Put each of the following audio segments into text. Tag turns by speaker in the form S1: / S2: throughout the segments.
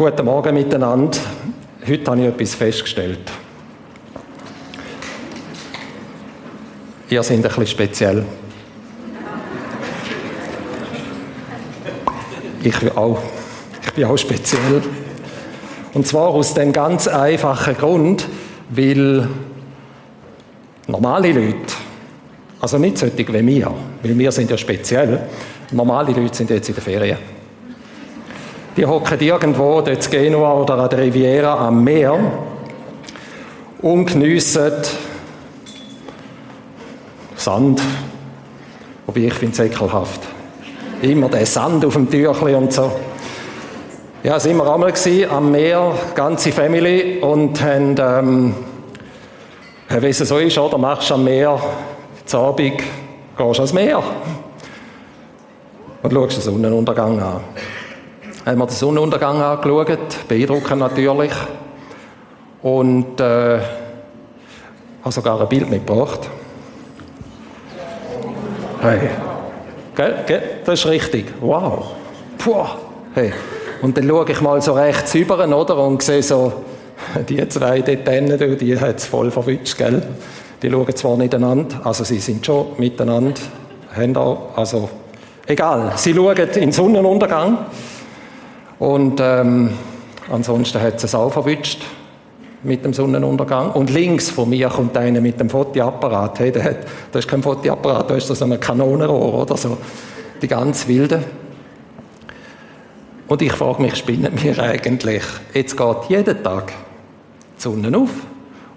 S1: Guten Morgen miteinander. Heute habe ich etwas festgestellt. Ihr seid ein bisschen speziell. Ich bin auch, ich bin auch speziell. Und zwar aus dem ganz einfachen Grund, weil normale Leute, also nicht solche wie wir, weil wir sind ja speziell, normale Leute sind jetzt in der Ferien. Die hocken irgendwo dort in Genua oder an der Riviera am Meer und geniessen Sand. Wobei ich finde es ekelhaft. Immer der Sand auf dem Türchen und so. Ja, sind wir einmal am Meer, ganze Family, und haben, ähm, wie es so ist, oder? Machst am Meer, zu Abend gehst du ans Meer und schaust den Sonnenuntergang an haben wir den Sonnenuntergang angeschaut, beeindruckend natürlich. Und äh, habe sogar ein Bild mitgebracht. Hey. Gell? Gell? Das ist richtig. Wow. Puh. Hey. Und dann schaue ich mal so rechts rüber, oder? Und sehe so, die zwei dort die hat es voll verwünscht, gell? Die schauen zwar nicht einander, also sie sind schon miteinander, haben auch, also egal, sie schauen in den Sonnenuntergang. Und ähm, ansonsten hat es auch verwünscht mit dem Sonnenuntergang. Und links von mir kommt einer mit dem Fotoapparat. Hey, der hat, das ist kein Fotoapparat, da ist so ein Kanonenrohr oder so. Die ganz wilde. Und ich frage mich, spinnen wir eigentlich? Jetzt geht jeden Tag die Sonne auf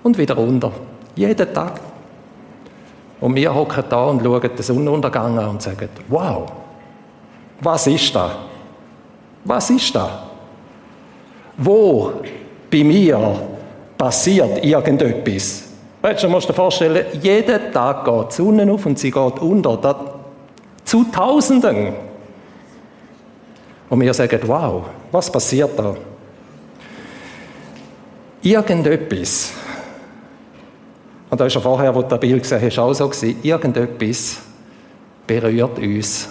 S1: und wieder runter. Jeden Tag. Und wir hocken da und schauen den Sonnenuntergang an und sagen, wow, was ist das? Was ist da? Wo bei mir passiert irgendetwas? Weißt du, musst dir vorstellen, jeden Tag geht die Sonne auf und sie geht unter. Das zu Tausenden. Und wir sagen, wow, was passiert da? Irgendetwas, und da ist ja vorher, wo du das Bild gesehen hast, auch so gewesen, irgendetwas berührt uns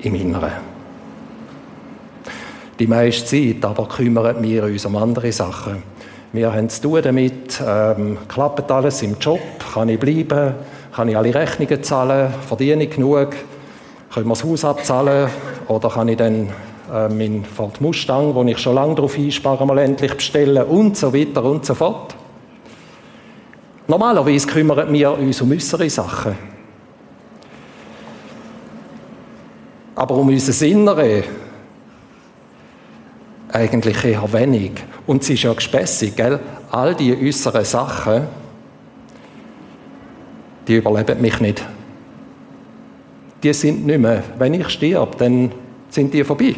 S1: im Inneren die meiste Zeit, aber kümmern wir uns um andere Sachen. Wir haben zu tun damit, ähm, klappt alles im Job, kann ich bleiben, kann ich alle Rechnungen zahlen, verdiene ich genug, können wir das Haus abzahlen oder kann ich dann äh, meinen Ford Mustang, wo ich schon lange darauf einspare, mal endlich bestellen und so weiter und so fort. Normalerweise kümmern wir uns um unsere Sachen. Aber um unser Innere eigentlich eher wenig. Und es ist ja gespässig, gell? All die äußeren Sachen, die überleben mich nicht. Die sind nicht mehr. Wenn ich sterbe, dann sind die vorbei.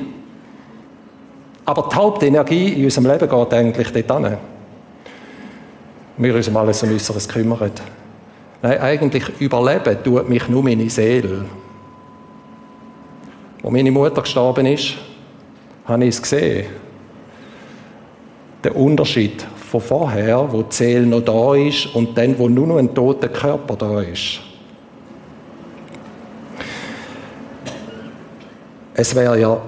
S1: Aber die Hauptenergie in unserem Leben geht eigentlich dort hin. Wir uns um alles um Äußeres kümmern. Nein, eigentlich überleben tut mich nur meine Seele. Wo meine Mutter gestorben ist, habe ich es gesehen. Der Unterschied von vorher, wo die Seele noch da ist, und dann, wo nur noch ein toter Körper da ist. Es wäre ja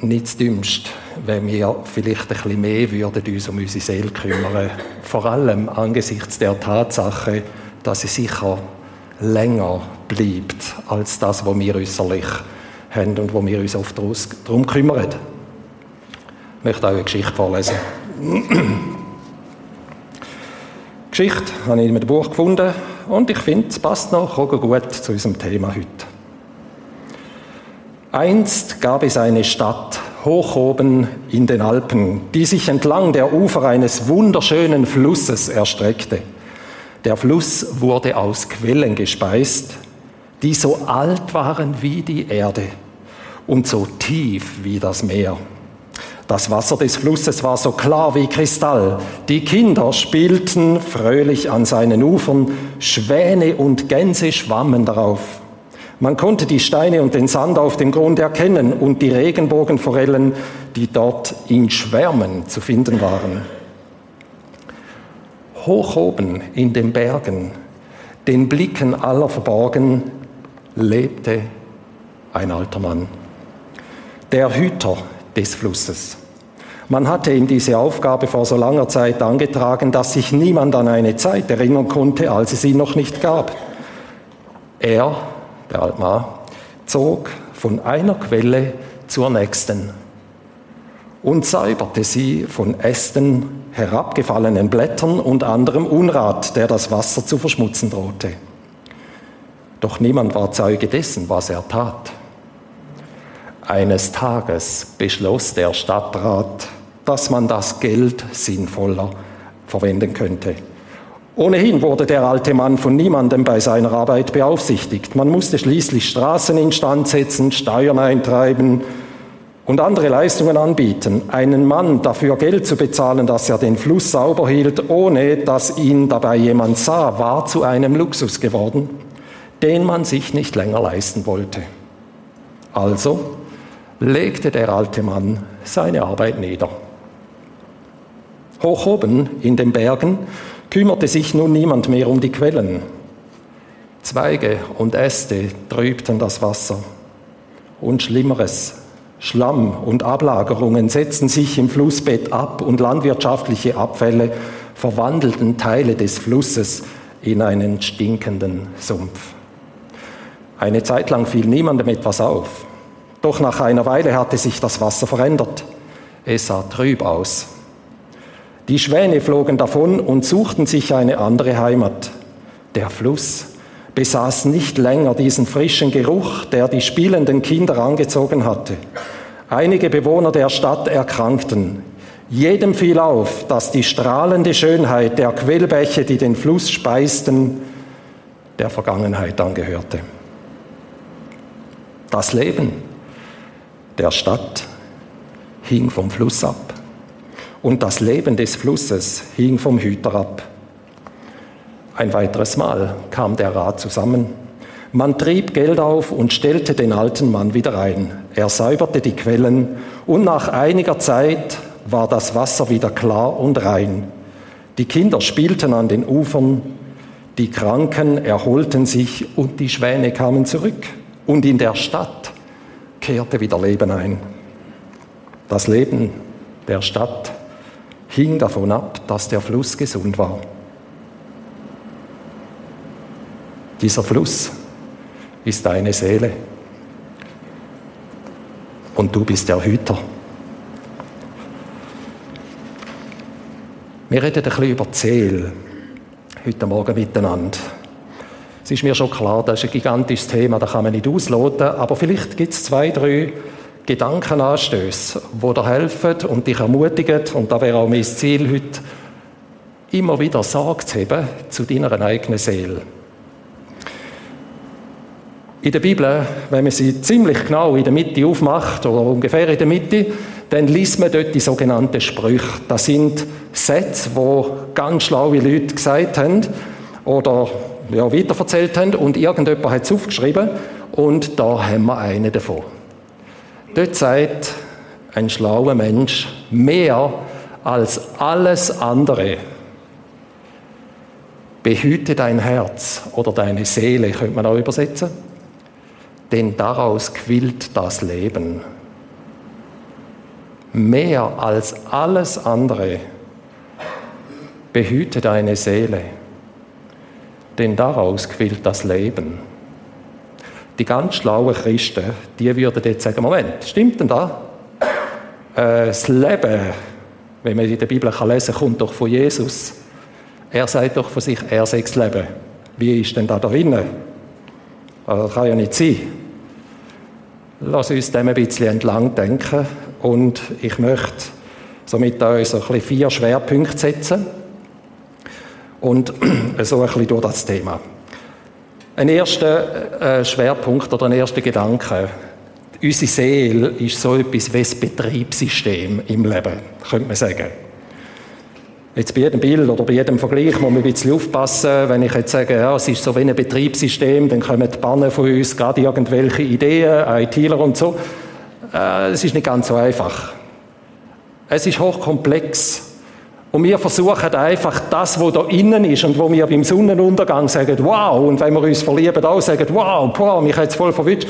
S1: nicht das Dümmste, wenn wir vielleicht ein bisschen mehr würden uns um unsere Seele kümmern. Vor allem angesichts der Tatsache, dass sie sicher länger bleibt als das, was wir äußerlich haben und wo wir uns oft darum kümmern. Ich möchte auch eine Geschichte vorlesen. Geschichte habe ich in einem Buch gefunden und ich finde, es passt noch gut zu unserem Thema heute. Einst gab es eine Stadt hoch oben in den Alpen, die sich entlang der Ufer eines wunderschönen Flusses erstreckte. Der Fluss wurde aus Quellen gespeist, die so alt waren wie die Erde und so tief wie das Meer. Das Wasser des Flusses war so klar wie Kristall. Die Kinder spielten fröhlich an seinen Ufern, Schwäne und Gänse schwammen darauf. Man konnte die Steine und den Sand auf dem Grund erkennen und die Regenbogenforellen, die dort in Schwärmen zu finden waren. Hoch oben in den Bergen, den Blicken aller verborgen, lebte ein alter Mann, der Hüter des Flusses. Man hatte ihm diese Aufgabe vor so langer Zeit angetragen, dass sich niemand an eine Zeit erinnern konnte, als es ihn noch nicht gab. Er, der Altmar, zog von einer Quelle zur nächsten und säuberte sie von Ästen, herabgefallenen Blättern und anderem Unrat, der das Wasser zu verschmutzen drohte. Doch niemand war Zeuge dessen, was er tat. Eines Tages beschloss der Stadtrat, dass man das Geld sinnvoller verwenden könnte. Ohnehin wurde der alte Mann von niemandem bei seiner Arbeit beaufsichtigt. Man musste schließlich Straßen instand setzen, Steuern eintreiben und andere Leistungen anbieten. Einen Mann dafür Geld zu bezahlen, dass er den Fluss sauber hielt, ohne dass ihn dabei jemand sah, war zu einem Luxus geworden, den man sich nicht länger leisten wollte. Also legte der alte Mann seine Arbeit nieder. Hoch oben in den Bergen kümmerte sich nun niemand mehr um die Quellen. Zweige und Äste trübten das Wasser. Und Schlimmeres, Schlamm und Ablagerungen setzten sich im Flussbett ab und landwirtschaftliche Abfälle verwandelten Teile des Flusses in einen stinkenden Sumpf. Eine Zeit lang fiel niemandem etwas auf. Doch nach einer Weile hatte sich das Wasser verändert. Es sah trüb aus. Die Schwäne flogen davon und suchten sich eine andere Heimat. Der Fluss besaß nicht länger diesen frischen Geruch, der die spielenden Kinder angezogen hatte. Einige Bewohner der Stadt erkrankten. Jedem fiel auf, dass die strahlende Schönheit der Quellbäche, die den Fluss speisten, der Vergangenheit angehörte. Das Leben der Stadt hing vom Fluss ab und das Leben des Flusses hing vom Hüter ab. Ein weiteres Mal kam der Rat zusammen. Man trieb Geld auf und stellte den alten Mann wieder ein. Er säuberte die Quellen und nach einiger Zeit war das Wasser wieder klar und rein. Die Kinder spielten an den Ufern, die Kranken erholten sich und die Schwäne kamen zurück. Und in der Stadt kehrte wieder Leben ein. Das Leben der Stadt hing davon ab, dass der Fluss gesund war. Dieser Fluss ist deine Seele. Und du bist der Hüter. Wir reden ein bisschen über Zähl heute Morgen miteinander. Es ist mir schon klar, das ist ein gigantisches Thema, da kann man nicht ausloten, aber vielleicht gibt es zwei, drei Gedankenanstöße, die dir helfen und dich ermutigen. Und da wäre auch mein Ziel heute, immer wieder Sorge zu haben zu deiner eigenen Seele. In der Bibel, wenn man sie ziemlich genau in der Mitte aufmacht, oder ungefähr in der Mitte, dann liest man dort die sogenannten Sprüche. Das sind Sätze, wo ganz schlaue Leute gesagt haben oder ja, weiterverzählt haben und irgendjemand hat es aufgeschrieben und da haben wir einen davon. Dort sagt ein schlauer Mensch mehr als alles andere. Behüte dein Herz oder deine Seele, könnte man auch übersetzen. Denn daraus quillt das Leben. Mehr als alles andere. Behüte deine Seele. Denn daraus quillt das Leben. Die ganz schlauen Christen, die würden jetzt sagen, Moment, stimmt denn da? Äh, das Leben, wenn man in der Bibel kann lesen kommt doch von Jesus. Er sagt doch von sich, er sei das Leben. Wie ist denn da drinnen? Also, das kann ja nicht sein. Lass uns dem ein bisschen entlang denken und ich möchte somit euch so ein bisschen vier Schwerpunkte setzen und so ein bisschen durch das Thema. Ein erster äh, Schwerpunkt oder ein erster Gedanke. Unsere Seele ist so etwas wie das Betriebssystem im Leben, könnte man sagen. Jetzt bei jedem Bild oder bei jedem Vergleich muss man ein bisschen aufpassen. Wenn ich jetzt sage, ja, es ist so wie ein Betriebssystem, dann kommen die Bannen von uns gerade irgendwelche Ideen, ITler und so. Äh, es ist nicht ganz so einfach. Es ist hochkomplex. Und wir versuchen einfach das, was da innen ist und wo wir beim Sonnenuntergang sagen, wow, und wenn wir uns verlieben, auch sagen, wow, boah, mich hat es voll verwünscht.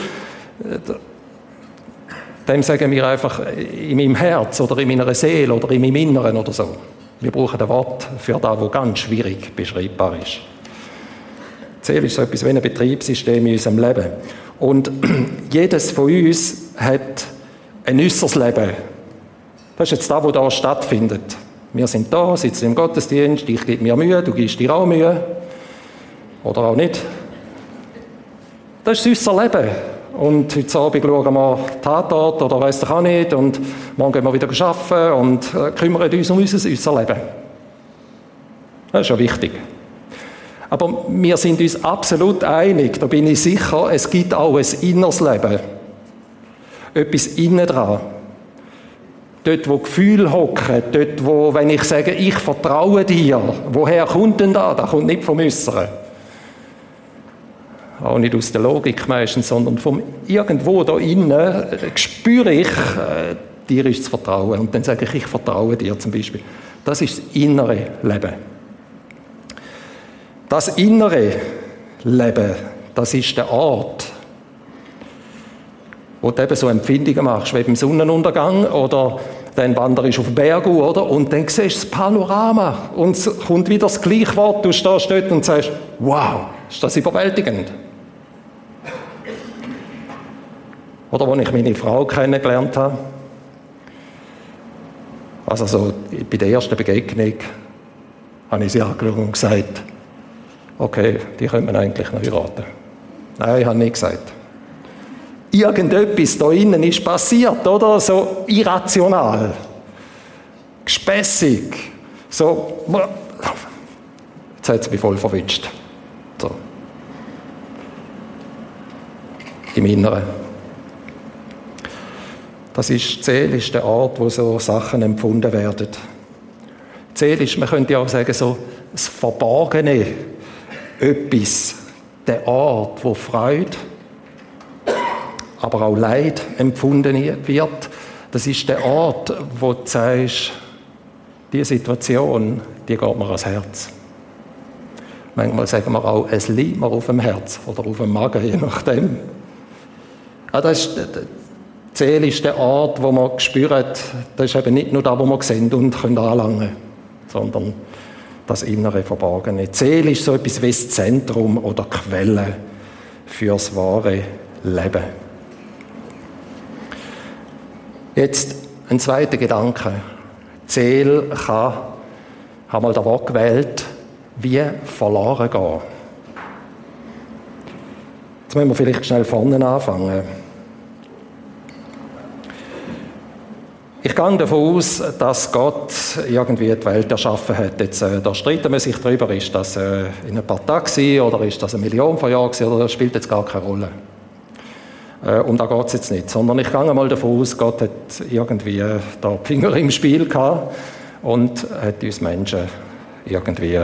S1: dem sagen wir einfach in meinem Herz oder in meiner Seele oder in meinem Inneren oder so. Wir brauchen ein Wort für das, was ganz schwierig beschreibbar ist. Die Seele ist so etwas wie ein Betriebssystem in unserem Leben. Und jedes von uns hat ein äußeres Leben. Das ist jetzt das, was hier stattfindet. Wir sind da, sitzen im Gottesdienst, ich gebe mir Mühe, du gibst dir auch Mühe. Oder auch nicht. Das ist unser Leben. Und heute Abend schauen wir Tatort oder weiss ich auch nicht. Und morgen gehen wir wieder arbeiten und äh, kümmern uns um unser, unser Leben. Das ist ja wichtig. Aber wir sind uns absolut einig, da bin ich sicher, es gibt auch ein inneres Leben. Etwas innen dran. Dort, wo Gefühle hocken, dort, wo, wenn ich sage, ich vertraue dir, woher kommt denn da? Das kommt nicht vom Äußeren auch nicht aus der Logik meistens, sondern vom irgendwo da innen äh, spüre ich, äh, dir ist zu vertrauen. Und dann sage ich, ich vertraue dir zum Beispiel. Das ist das innere Leben. Das innere Leben, das ist der Ort, wo du eben so Empfindungen machst, wie beim Sonnenuntergang oder dann wanderst du auf den Berg oder? Und dann siehst du das Panorama und es kommt wieder das gleiche Wort. Du stehst dort und sagst, wow, ist das überwältigend. Oder als ich meine Frau kennengelernt habe. Also so bei der ersten Begegnung habe ich sie angeschaut und gesagt, okay, die können wir eigentlich noch heiraten. Nein, ich habe nicht gesagt. Irgendetwas da innen ist passiert, oder? So irrational, gespässig, so. Jetzt hat es mich voll verwünscht. So. Im Inneren. Das ist seelisch der Ort, wo so Sachen empfunden werden. Seelisch, man könnte ja auch sagen, so das Verborgene, etwas, der Ort, wo Freude, aber auch Leid empfunden wird. Das ist der Ort, wo du sagst, diese Situation, die geht mir ans Herz. Manchmal sagen wir auch, es liegt mir auf dem Herz oder auf dem Magen, je nachdem. Ah, das ist, die Seele ist der Ort, wo man spürt, das ist eben nicht nur da, wo wir sehen und können anlangen, sondern das innere Verborgene. Die Seele ist so etwas wie das Zentrum oder Quelle fürs wahre Leben. Jetzt ein zweiter Gedanke. Seele kann, haben wir da Wort gewählt, wie verloren gehen. Jetzt müssen wir vielleicht schnell vorne anfangen. Ich gehe davon aus, dass Gott irgendwie die Welt erschaffen hat. Jetzt, äh, da streiten wir sich darüber, ist das äh, in ein paar Tagen oder ist das eine Million von Jahren oder das spielt jetzt gar keine Rolle. Äh, um da geht es jetzt nicht. Sondern ich gehe mal davon aus, Gott hat irgendwie äh, da die Finger im Spiel gehabt und hat uns Menschen irgendwie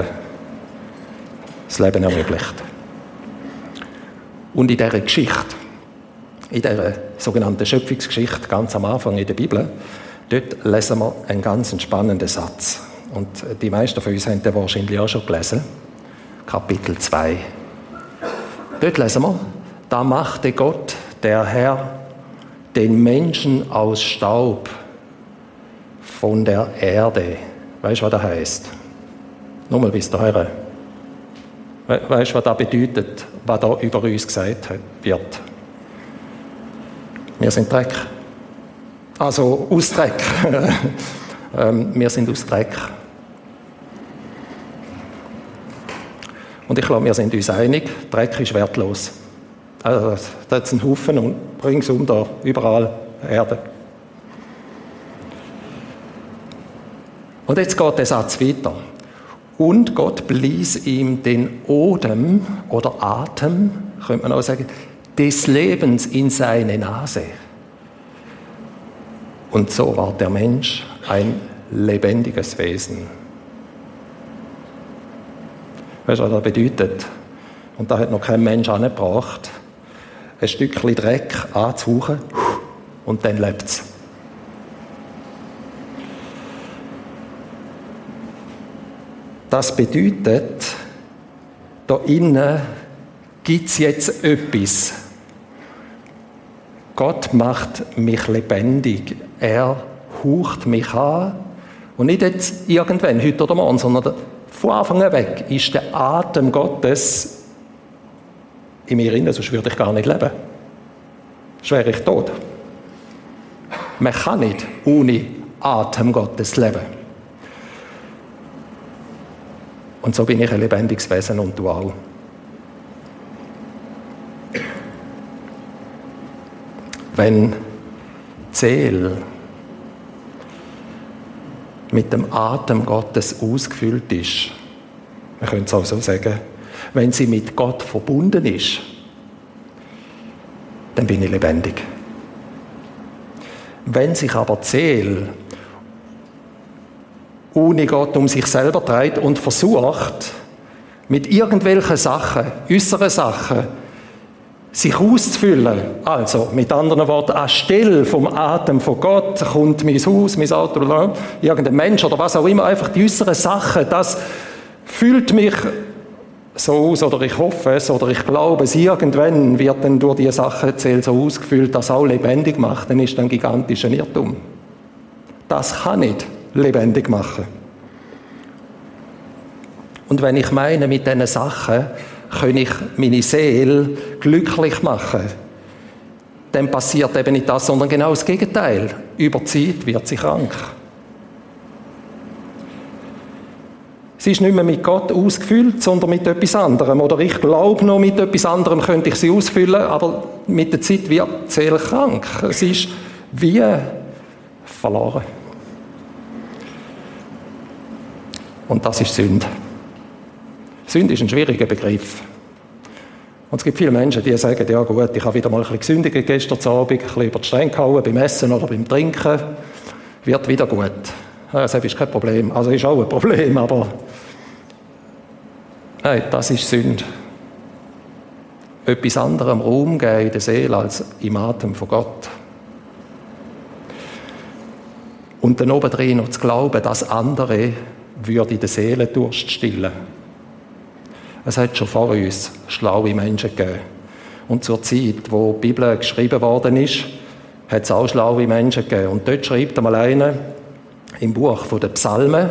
S1: das Leben ermöglicht. Und in dieser Geschichte, in dieser sogenannten Schöpfungsgeschichte, ganz am Anfang in der Bibel, Dort lesen wir einen ganz spannenden Satz. Und die meisten von uns haben den wahrscheinlich auch schon gelesen. Kapitel 2. Dort lesen wir, da machte Gott, der Herr, den Menschen aus Staub von der Erde. Weißt du, was das heißt? Nur mal bis dahin. Weißt du, was das bedeutet, was da über uns gesagt wird? Wir sind Dreck. Also aus Dreck. ähm, wir sind aus Dreck. Und ich glaube, wir sind uns einig, Dreck ist wertlos. Also, da hat es einen Haufen und ringsum da, überall Erde. Und jetzt geht der Satz weiter. Und Gott blies ihm den Odem oder Atem, könnte man auch sagen, des Lebens in seine Nase. Und so war der Mensch ein lebendiges Wesen. Weißt du, was das bedeutet? Und da hat noch kein Mensch angebracht, ein Stückchen Dreck anzuhauchen und dann lebt es. Das bedeutet, da innen gibt es jetzt etwas. Gott macht mich lebendig. Er haucht mich an. Und nicht jetzt irgendwann, heute oder morgen, sondern von Anfang an weg ist der Atem Gottes in mir drin, sonst würde ich gar nicht leben. Sonst wäre ich tot. Man kann nicht ohne Atem Gottes leben. Und so bin ich ein lebendiges Wesen und du auch. Wenn Zeel mit dem Atem Gottes ausgefüllt ist, man könnte es auch so sagen, wenn sie mit Gott verbunden ist, dann bin ich lebendig. Wenn sich aber Zeel ohne Gott um sich selber dreht und versucht, mit irgendwelchen Sachen, äußeren Sachen, sich auszufüllen. Also, mit anderen Worten, anstelle vom Atem von Gott kommt mein Haus, mein Auto, irgendein Mensch oder was auch immer, einfach die äußeren Sachen, das fühlt mich so aus, oder ich hoffe es, oder ich glaube es, irgendwann wird dann durch diese Sachen so ausgefüllt, dass auch lebendig macht, dann ist ein gigantischer Irrtum. Das kann nicht lebendig machen. Und wenn ich meine, mit diesen Sachen kann ich meine Seele glücklich machen, dann passiert eben nicht das, sondern genau das Gegenteil. Über Zeit wird sie krank. Sie ist nicht mehr mit Gott ausgefüllt, sondern mit etwas anderem. Oder ich glaube noch, mit etwas anderem könnte ich sie ausfüllen, aber mit der Zeit wird die Seele krank. Sie ist wie verloren. Und das ist Sünde. Sünde ist ein schwieriger Begriff. Und es gibt viele Menschen, die sagen, ja gut, ich habe wieder mal ein bisschen gesündigt gestern Abend, ein bisschen über die Stränge gehauen, beim Essen oder beim Trinken, wird wieder gut. Das ist kein Problem. Also ist auch ein Problem, aber nein, das ist Sünde. Etwas anderem Raum geben in der Seele als im Atem von Gott. Und dann obendrein noch zu glauben, dass andere würde in der Seele Durst stillen. Es hat schon vor uns schlaue Menschen gegeben. Und zur Zeit, wo die Bibel geschrieben worden ist, hat es auch schlaue Menschen gegeben. Und dort schreibt einmal einer im Buch der Psalmen,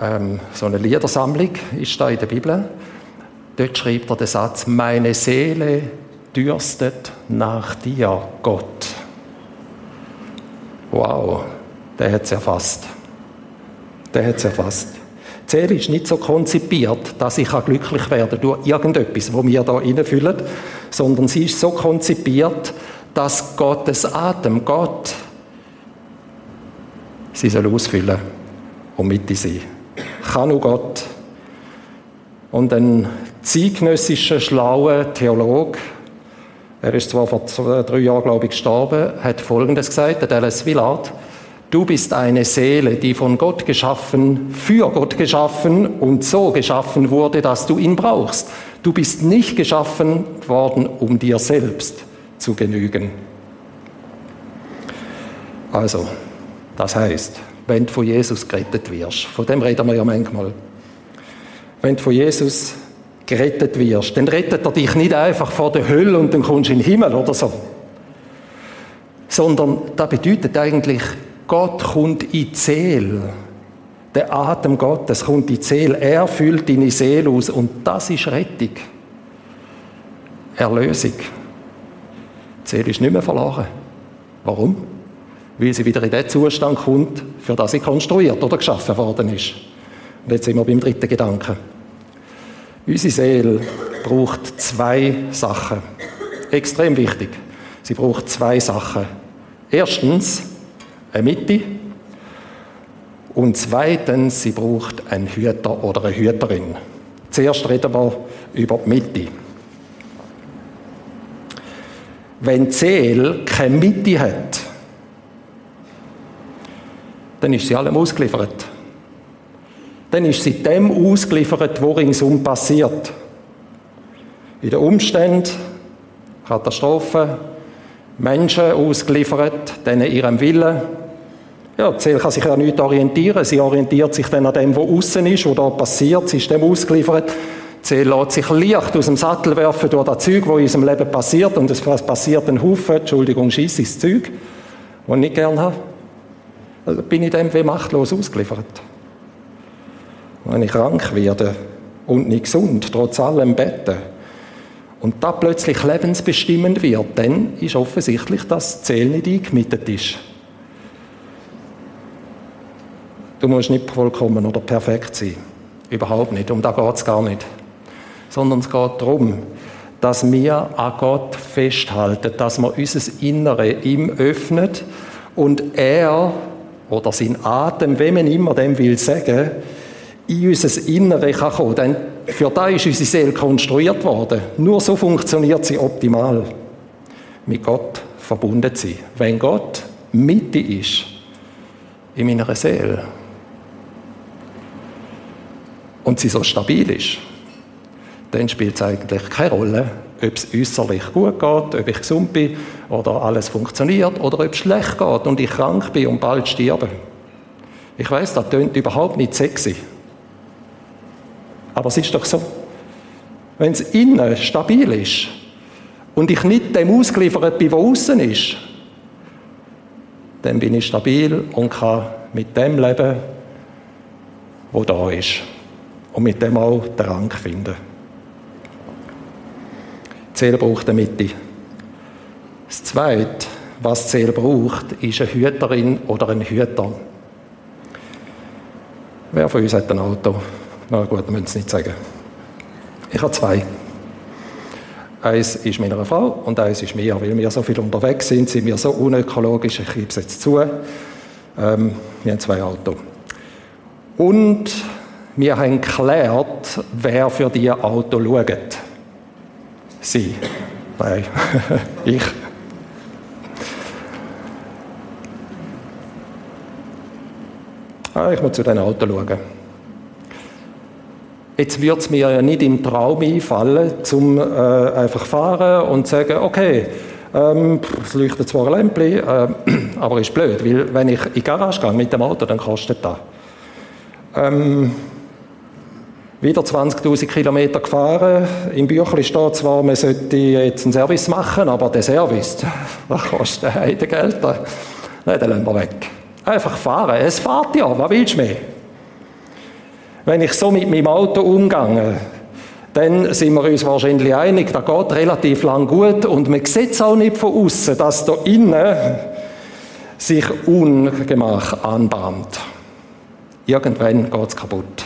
S1: ähm, so eine Liedersammlung ist da in der Bibel, dort schreibt er den Satz, meine Seele dürstet nach dir, Gott. Wow, der hat es erfasst der hat es erfasst. Die Seele ist nicht so konzipiert, dass ich glücklich werden durch irgendetwas, wo wir da reinfüllen, sondern sie ist so konzipiert, dass Gottes Atem, Gott, sie soll ausfüllen und mit sein. Kann nur Gott. Und ein zeitgenössischer, schlauer Theologe, er ist zwar vor zwei, drei Jahren, glaube ich, gestorben, hat Folgendes gesagt, der Dallas Willard, Du bist eine Seele, die von Gott geschaffen, für Gott geschaffen und so geschaffen wurde, dass du ihn brauchst. Du bist nicht geschaffen worden, um dir selbst zu genügen. Also, das heißt, wenn du von Jesus gerettet wirst, von dem reden wir ja manchmal, wenn du von Jesus gerettet wirst, dann rettet er dich nicht einfach vor der Hölle und dann kommst du in den Himmel oder so. Sondern das bedeutet eigentlich, Gott kommt in die Seele. Der Atem Gottes kommt in die Seele. Er füllt deine Seele aus. Und das ist Rettung. Erlösung. Die Seele ist nicht mehr verloren. Warum? Weil sie wieder in den Zustand kommt, für das sie konstruiert oder geschaffen worden ist. Und jetzt sind wir beim dritten Gedanken. Unsere Seele braucht zwei Sachen. Extrem wichtig. Sie braucht zwei Sachen. Erstens eine Mitte. Und zweitens, sie braucht einen Hüter oder eine Hüterin. Zuerst reden wir über die Mitte. Wenn die Seele keine Mitte hat, dann ist sie allem ausgeliefert. Dann ist sie dem ausgeliefert, wo ringsum passiert. In den Umständen, Katastrophen, Menschen ausgeliefert, denen ihrem Willen. Ja, die Seele kann sich ja nicht orientieren. Sie orientiert sich dann an dem, was außen ist, was da passiert. Sie ist dem ausgeliefert. Die Sie lässt sich leicht aus dem Sattel werfen durch das Zeug, das in unserem Leben passiert. Und es passiert ein Haufen, Entschuldigung, scheisses Zeug, das ich nicht gerne habe. Also bin ich dem wie machtlos ausgeliefert. Wenn ich krank werde und nicht gesund, trotz allem beten, und da plötzlich lebensbestimmend wird, dann ist offensichtlich, dass die Seele nicht eingemietet ist. Du musst nicht vollkommen oder perfekt sein. Überhaupt nicht. Um da geht es gar nicht sondern es geht darum, dass wir an Gott festhalten, dass wir unser Innere ihm öffnet und er oder sein Atem, wenn man immer dem will sagen, in unser Innere kann kommen. Denn für das ist unsere Seele konstruiert worden. Nur so funktioniert sie optimal. Mit Gott verbunden sein. Wenn Gott Mitte ist in meiner Seele und sie so stabil ist, dann spielt es eigentlich keine Rolle, ob es äußerlich gut geht, ob ich gesund bin oder alles funktioniert oder ob es schlecht geht und ich krank bin und bald sterbe. Ich weiß, das tönt überhaupt nicht sexy. Aber es ist doch so. Wenn es innen stabil ist und ich nicht dem ausgeliefert bin, was außen ist, dann bin ich stabil und kann mit dem leben, wo da ist. Und mit dem auch den Rang finden. Seele braucht eine Mitte. Das Zweite, was Seele braucht, ist eine Hüterin oder ein Hüter. Wer von uns hat ein Auto? Na gut, wir müssen es nicht sagen. Ich habe zwei. Eins ist meiner Frau und eins ist mir. Weil wir so viel unterwegs sind, sind wir so unökologisch, ich gebe es jetzt zu. Ähm, wir haben zwei Autos. Und wir haben geklärt, wer für diese Auto schaut. Sie. Nein, ich. Ah, ich muss zu diesem Auto schauen. Jetzt wird es mir ja nicht im Traum einfallen, zum äh, einfach fahren und sagen, okay, ähm, es leuchtet zwar ein Lämpchen, äh, aber ist blöd, weil wenn ich in die Garage gehe mit dem Auto, dann kostet das. Ähm, wieder 20.000 Kilometer gefahren. Im Büchlein steht zwar, man sollte jetzt einen Service machen, aber der Service, das kostet Heide Geld. Nein, den lassen wir weg. Einfach fahren. Es fährt ja, was willst du mehr? Wenn ich so mit meinem Auto umgehe, dann sind wir uns wahrscheinlich einig, das geht relativ lang gut und man sieht es auch nicht von außen, dass da innen sich Ungemach anbahnt. Irgendwann geht es kaputt.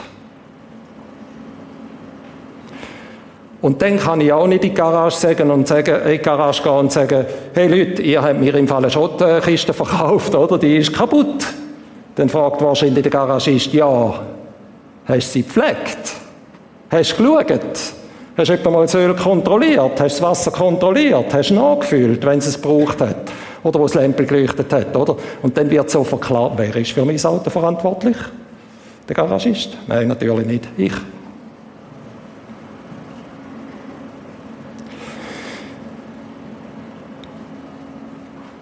S1: Und dann kann ich auch nicht in die Garage sagen und sagen, in die Garage gehen und sagen, hey Leute, ihr habt mir im Fall eine Schrottkiste verkauft, oder? Die ist kaputt. Dann fragt wahrscheinlich der Garagist, ja, hast du sie gepflegt? Hast du geschaut? Hast du etwa mal das Öl kontrolliert? Hast du das Wasser kontrolliert? Hast du nachgefüllt, wenn es es gebraucht hat? Oder wo das Lämpchen geleuchtet hat, oder? Und dann wird so verklagt, wer ist für mein Auto verantwortlich? Der Garagist? Nein, natürlich nicht. Ich.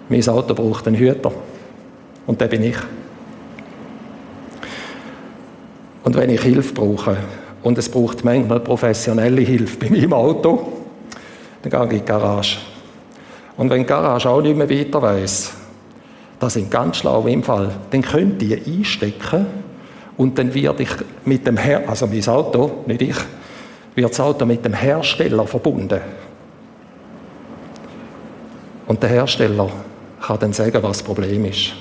S1: Mein Auto braucht einen Hüter. Und der bin ich. Und wenn ich Hilfe brauche, und es braucht manchmal professionelle Hilfe bei meinem Auto, dann gehe ich in die Garage. Und wenn die Garage auch nicht mehr weiter weiss, das sind ganz schlau im Fall, dann könnt ihr einstecken und dann werde ich mit dem Her also mein Auto, nicht ich, wird das Auto mit dem Hersteller verbunden. Und der Hersteller kann dann sagen, was das Problem ist.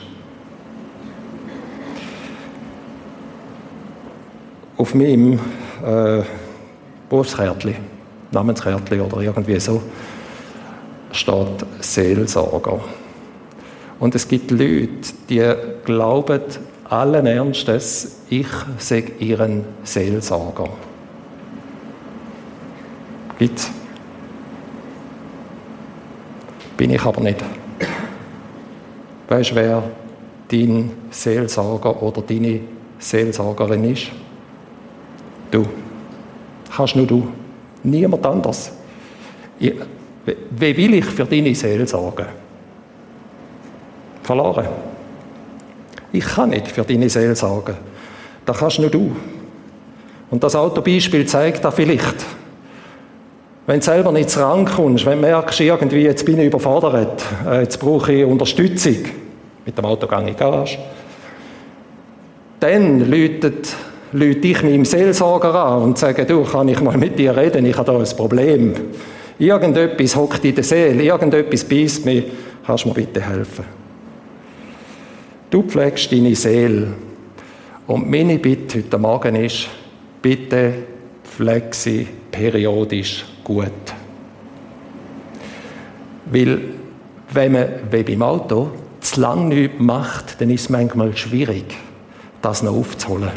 S1: Auf meinem äh, Berufskärtchen, Namenskärtchen oder irgendwie so, steht Seelsorger. Und es gibt Leute, die glauben allen Ernstes, ich sage ihren Seelsorger. Gibt's? Bin ich aber nicht. Weißt du, wer dein Seelsorger oder deine Seelsorgerin ist? Du. Kannst nur du. Niemand anders. wie will ich für deine Seele sorgen? Verloren. Ich kann nicht für deine Seele sorgen. Das kannst nur du. Und das Autobeispiel zeigt da vielleicht, wenn du selber nicht rankommst, wenn du merkst, irgendwie, jetzt bin ich überfordert, äh, jetzt brauche ich Unterstützung, mit dem Auto in die Garage, dann läutet, läute ich meinem Seelsorger an und sage, du, kann ich mal mit dir reden, ich habe da ein Problem. Irgendetwas hockt in der Seele, irgendetwas beißt mich, kannst du mir bitte helfen? Du pflegst deine Seele. Und meine Bitte heute Morgen ist, bitte pfleg sie periodisch gut. Weil, wenn man, wie beim Auto, zu lange nichts macht, dann ist es manchmal schwierig, das noch aufzuholen.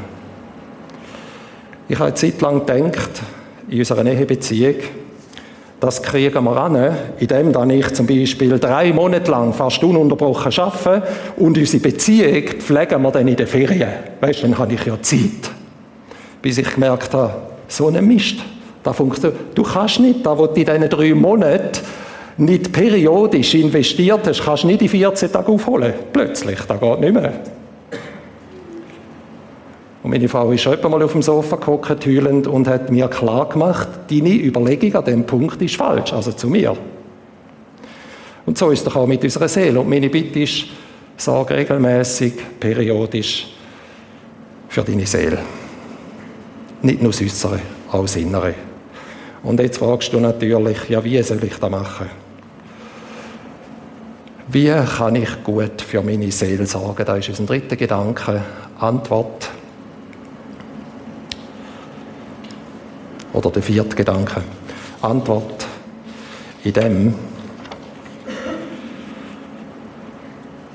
S1: Ich habe eine Zeit lang gedacht, in unserer Ehebeziehung, das kriegen wir an, indem ich zum Beispiel drei Monate lang fast ununterbrochen arbeite und unsere Beziehung pflegen wir dann in den Ferien. Weißt du, dann habe ich ja Zeit. Bis ich gemerkt habe, so ein Mist, da funktioniert. Du kannst nicht, da wo du in diesen drei Monaten nicht periodisch investiert hast, kannst du nicht in 14 Tagen aufholen. Plötzlich, das geht nicht mehr. Und meine Frau ist schon mal auf dem Sofa gehockt, heulend, und hat mir klar gemacht, deine Überlegung an dem Punkt ist falsch, also zu mir. Und so ist es doch auch mit unserer Seele. Und meine Bitte ist, sag regelmäßig, periodisch für deine Seele. Nicht nur das Äußere, auch das Innere. Und jetzt fragst du natürlich, ja, wie soll ich das machen? Wie kann ich gut für meine Seele sorgen? Da ist unser dritter Gedanke. Antwort Oder der vierte Gedanke. Antwort in dem,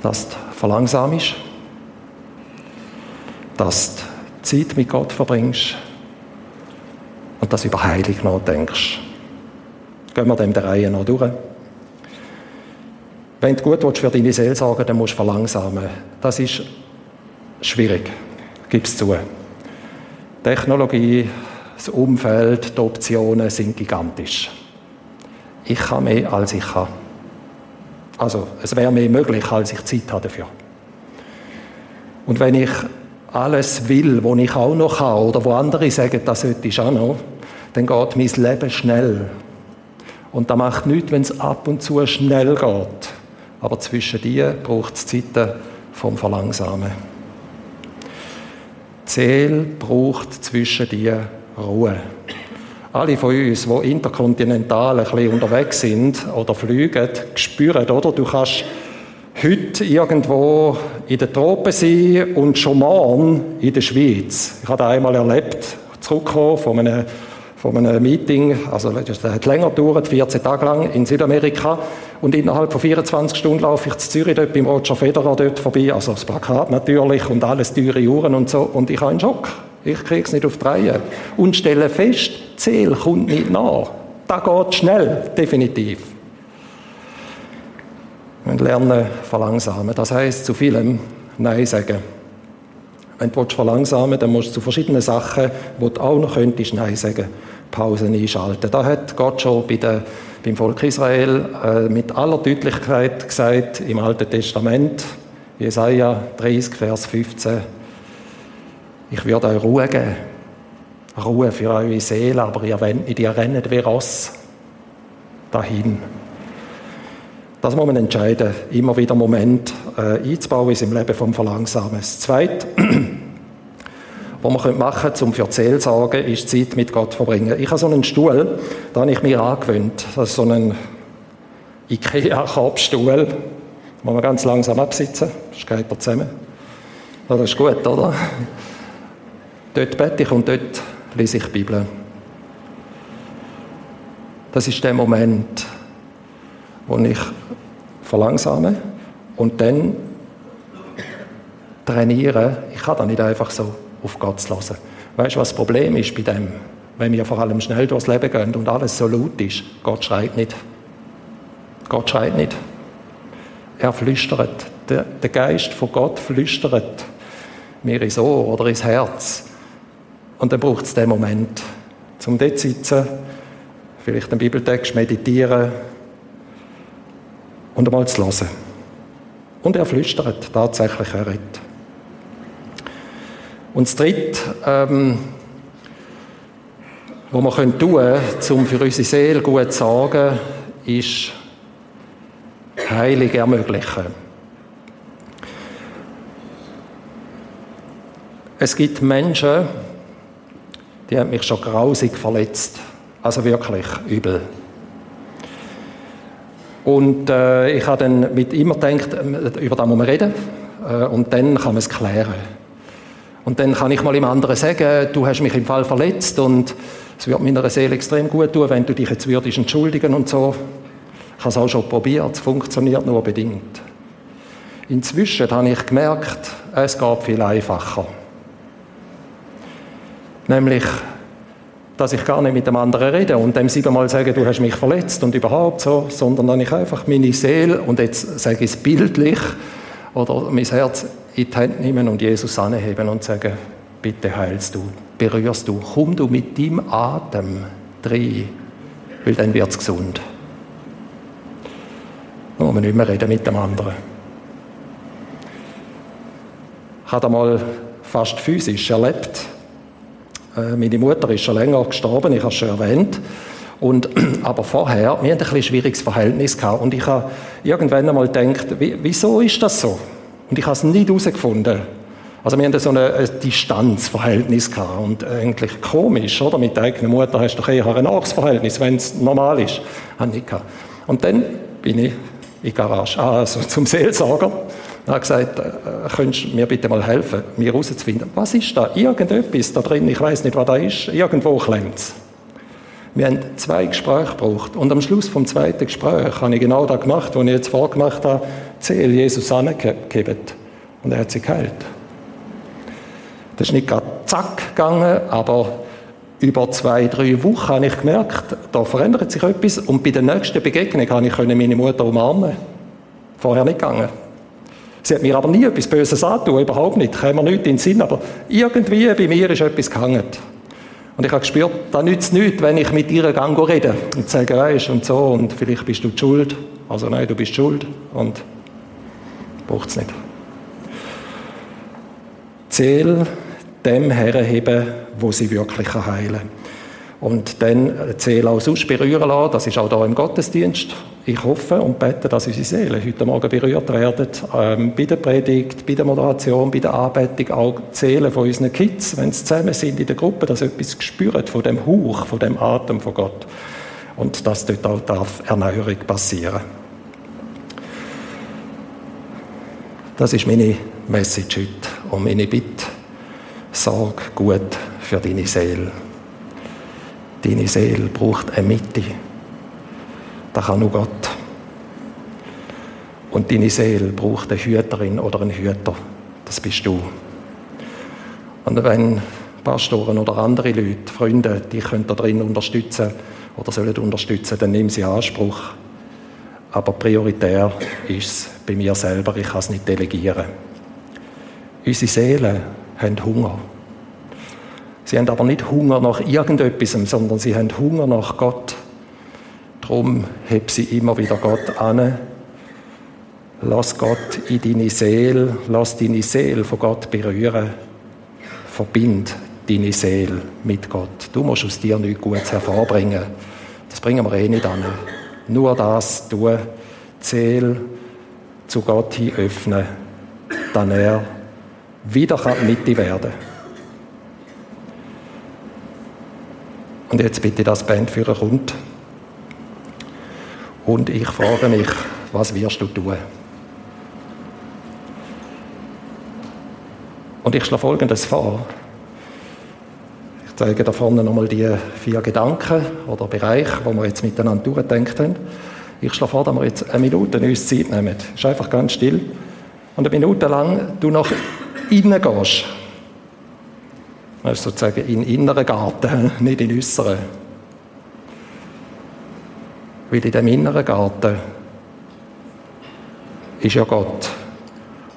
S1: dass du verlangsamst, dass du Zeit mit Gott verbringst und dass du über Heilung nachdenkst. Gehen wir dem der Reihe noch durch. Wenn du gut für deine Seele sorgen dann musst du verlangsamen. Das ist schwierig, gib es zu. Technologie das Umfeld, die Optionen sind gigantisch. Ich kann mehr, als ich kann. Also, es wäre mehr möglich, als ich Zeit habe dafür. Und wenn ich alles will, wo ich auch noch kann, oder wo andere sagen, das sollte ich auch noch, dann geht mein Leben schnell. Und da macht nichts, wenn es ab und zu schnell geht. Aber zwischen dir braucht es Zeiten vom Verlangsamen. Die braucht zwischen dir Ruhe. Alle von uns, die interkontinental ein bisschen unterwegs sind oder fliegen, spüren, oder? Du kannst heute irgendwo in den Tropen sein und schon morgen in der Schweiz. Ich habe das einmal erlebt, zurückgekommen von einem von einem Meeting, also das hat länger gedauert, 14 Tage lang in Südamerika. Und innerhalb von 24 Stunden laufe ich zu Zürich dort beim Roger Federer dort vorbei, also das Plakat natürlich und alles teure Uhren und so. Und ich habe einen Schock. Ich kriege es nicht auf die Reihe. Und stelle fest, Ziel kommt nicht nach. Da geht schnell, definitiv. Wir lernen verlangsamen. Das heißt zu vielem Nein sagen. Wenn du verlangsamen dann musst du zu verschiedenen Sachen, wo du auch noch könntest Nein sagen, Pausen einschalten. Da hat Gott schon bei der, beim Volk Israel äh, mit aller Deutlichkeit gesagt im Alten Testament, Jesaja 30, Vers 15, ich würde euch Ruhe geben. Ruhe für eure Seele, aber ihr wendet ihr rennt wie Ross dahin. Das muss man entscheiden, immer wieder Moment äh, einzubauen in im Leben vom Verlangsamen. Das Zweite, was man machen könnte, um für die Seelsorge, ist Zeit mit Gott zu verbringen. Ich habe so einen Stuhl, da habe ich mir angewöhnt. Das ist so ein Ikea-Korbstuhl. Muss man ganz langsam absitzen, das geht da zusammen. Das ist gut, oder? Dort bete ich und dort lese ich die Bibel. Das ist der Moment, wo ich verlangsame und dann trainiere. Ich kann da nicht einfach so auf Gott zu hören. Weißt du, was das Problem ist bei dem? Wenn wir vor allem schnell durchs Leben gehen und alles so laut ist, Gott schreit nicht. Gott schreit nicht. Er flüstert. Der, der Geist von Gott flüstert mir ins Ohr oder ins Herz. Und dann braucht es den Moment, zum dort zu sitzen, vielleicht den Bibeltext meditieren und einmal zu hören. Und er flüstert, tatsächlich er redet. Und das Dritte, ähm, was wir tun können, um für unsere Seele gut zu sorgen, ist Heilung ermöglichen. Es gibt Menschen, die haben mich schon grausig verletzt. Also wirklich übel. Und äh, ich habe dann mit immer gedacht, äh, über das muss man reden. Äh, und dann kann man es klären. Und dann kann ich mal dem anderen sagen, du hast mich im Fall verletzt und es wird meiner Seele extrem gut tun, wenn du dich jetzt würdest entschuldigen und so. Ich habe es auch schon probiert, es funktioniert nur bedingt. Inzwischen habe ich gemerkt, es geht viel einfacher. Nämlich, dass ich gar nicht mit dem anderen rede und dem siebenmal sage, du hast mich verletzt und überhaupt so, sondern dann ich einfach meine Seele, und jetzt sage ich es bildlich, oder mein Herz in die Hand nehmen und Jesus anheben und sagen, bitte heilst du, berührst du, komm du mit deinem Atem rein, weil dann wird es gesund. Muss man nicht mehr reden mit dem anderen. Ich habe einmal fast physisch erlebt, äh, meine Mutter ist schon länger gestorben, ich habe es schon erwähnt. Und, aber vorher, wir hatten ein schwieriges Verhältnis gehabt. Und ich habe irgendwann einmal gedacht, wieso ist das so? Und ich habe es nicht herausgefunden. Also wir hatten so ein Distanzverhältnis gehabt. Und eigentlich komisch, oder? Mit der eigenen Mutter hast du doch eher ein Nachsverhältnis, wenn es normal ist. Habe ich gehabt. Und dann bin ich in die Garage, also zum Seelsorger. Er hat gesagt, äh, könntest du mir bitte mal helfen, mir herauszufinden, was ist da? Irgendetwas da drin, ich weiß nicht, was da ist, irgendwo klemmt es. Wir haben zwei Gespräche gebraucht und am Schluss vom zweiten Gespräch habe ich genau das gemacht, was ich jetzt vorgemacht habe, Zähl Jesus angegeben und er hat sie geheilt. Das ist nicht gerade zack gegangen, aber über zwei, drei Wochen habe ich gemerkt, da verändert sich etwas und bei der nächsten Begegnung habe ich meine Mutter umarmen. Vorher nicht gegangen. Sie hat mir aber nie etwas Böses angetan, überhaupt nicht. Käme mir nicht in den Sinn, aber irgendwie bei mir ist etwas gehangen. Und ich habe gespürt, da nützt nichts, wenn ich mit ihr gang rede und sage, weißt und so, und vielleicht bist du die schuld. Also nein, du bist schuld und braucht es nicht. Ziel dem herheben, wo sie wirklich heilen kann. Und dann Seele auch sonst berühren lassen, das ist auch da im Gottesdienst ich hoffe und bete, dass unsere Seelen heute Morgen berührt werden, ähm, bei der Predigt, bei der Moderation, bei der Anbetung, auch die Seelen von unseren Kids, wenn sie zusammen sind in der Gruppe, dass sie etwas spüren von dem Hauch, von dem Atem von Gott. Und dass dort auch darf Erneuerung passieren Das ist meine Message heute und meine Bitte. Sorg gut für deine Seele. Deine Seele braucht eine Mitte. Das kann nur Gott. Und deine Seele braucht eine Hüterin oder einen Hüter. Das bist du. Und wenn Pastoren oder andere Leute, Freunde, die können da drin unterstützen oder sollen unterstützen, dann nehmen sie Anspruch. Aber prioritär ist es bei mir selber, ich kann es nicht delegieren. Unsere Seelen haben Hunger. Sie haben aber nicht Hunger nach irgendetwas, sondern sie haben Hunger nach Gott. Darum heb sie immer wieder Gott an. Lass Gott in deine Seele, lass deine Seele von Gott berühren. Verbind deine Seele mit Gott. Du musst aus dir nichts Gutes hervorbringen. Das bringen wir eh nicht an. Nur das tun, die Seele zu Gott hin öffnen, dann er wieder Mitte werden Und jetzt bitte das Bandführer kommt. Und ich frage mich, was wirst du tun? Und ich schlage Folgendes vor. Ich zeige da vorne nochmal die vier Gedanken oder Bereiche, wo wir jetzt miteinander durchgedacht haben. Ich schlage vor, dass wir jetzt eine Minute uns Zeit nehmen. Ist einfach ganz still. Und eine Minute lang du nach innen gehst. Das ist sozusagen in inneren Garten, nicht in äußeren. Weil in dem inneren Garten ist ja Gott.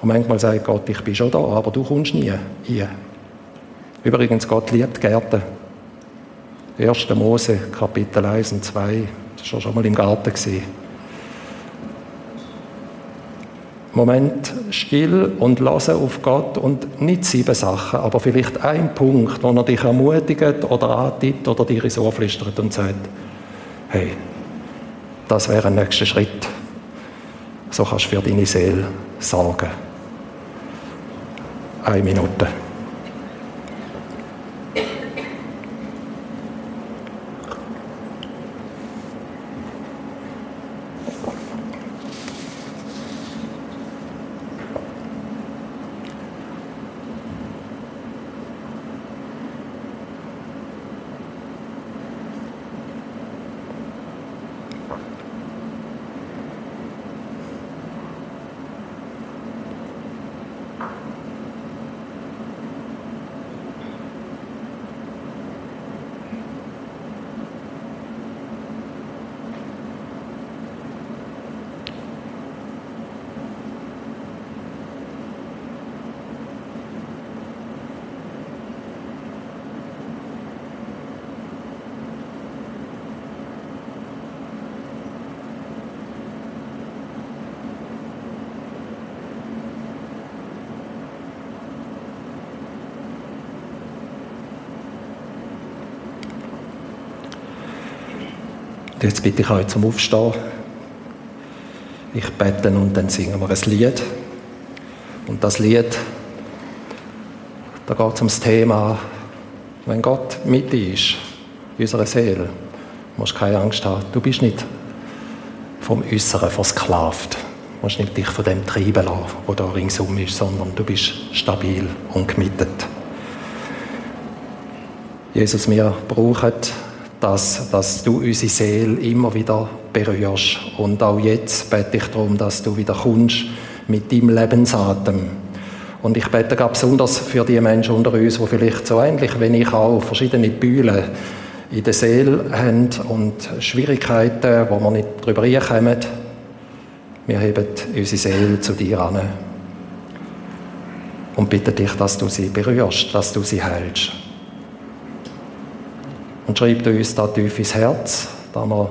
S1: Und manchmal sagt Gott, ich bin schon da, aber du kommst nie hier. Übrigens, Gott liebt Gärten. 1. Mose, Kapitel 1 und 2. Das war schon mal im Garten. Moment still und lassen auf Gott und nicht sieben Sachen, aber vielleicht ein Punkt, wo er dich ermutigt oder antippt oder dir ins Ohr flüstert und sagt, hey, das wäre ein nächster Schritt. So kannst du für deine Seele sorgen. Eine Minute. Jetzt bitte ich euch zum Aufstehen. Ich bete und dann singen wir ein Lied. Und das Lied, da geht es ums Thema, wenn Gott mit dir ist, in unserer Seele, musst du keine Angst haben. Du bist nicht vom Äußeren versklavt. Du musst nicht dich von dem treiben lassen, was da ringsum ist, sondern du bist stabil und gemietet. Jesus, wir brauchen dass, dass du unsere Seele immer wieder berührst. Und auch jetzt bete ich darum, dass du wieder kommst mit deinem Lebensatem. Und ich bete ganz besonders für die Menschen unter uns, die vielleicht so ähnlich wie ich auch verschiedene Bühlen in der Seele haben und Schwierigkeiten, wo wir nicht darüber kommen. Wir heben unsere Seele zu dir an und bitten dich, dass du sie berührst, dass du sie heilst und schreibt uns da tief ins Herz, da wir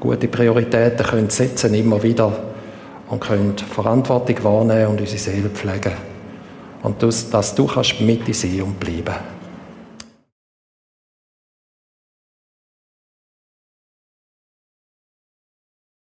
S1: gute Prioritäten können setzen immer wieder und können Verantwortung wahrnehmen und unsere Seele pflegen. Und dass du kannst mit sein und bleiben.